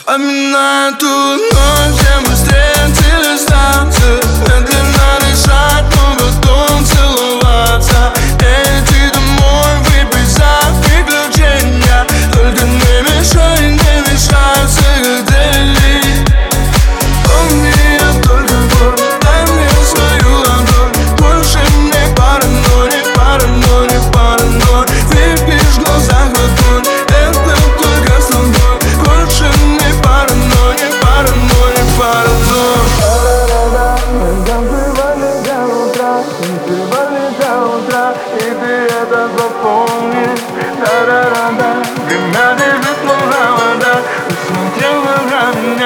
Вспоминаю ту ночь, где мы встретились там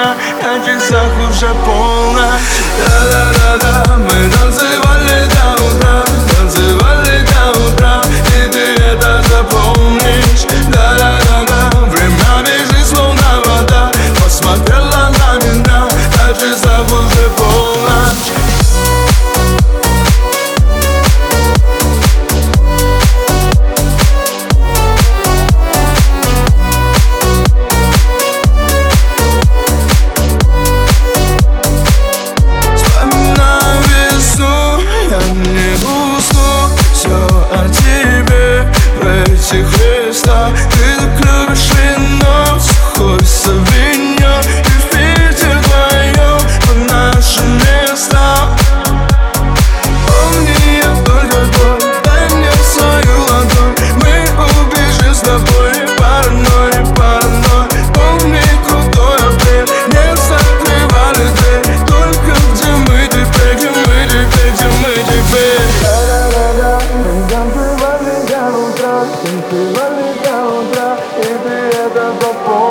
меня На часах уже полночь Да-да-да-да, мы танцеваем сердце Христа Ты так любишь вино сухое dando apoio.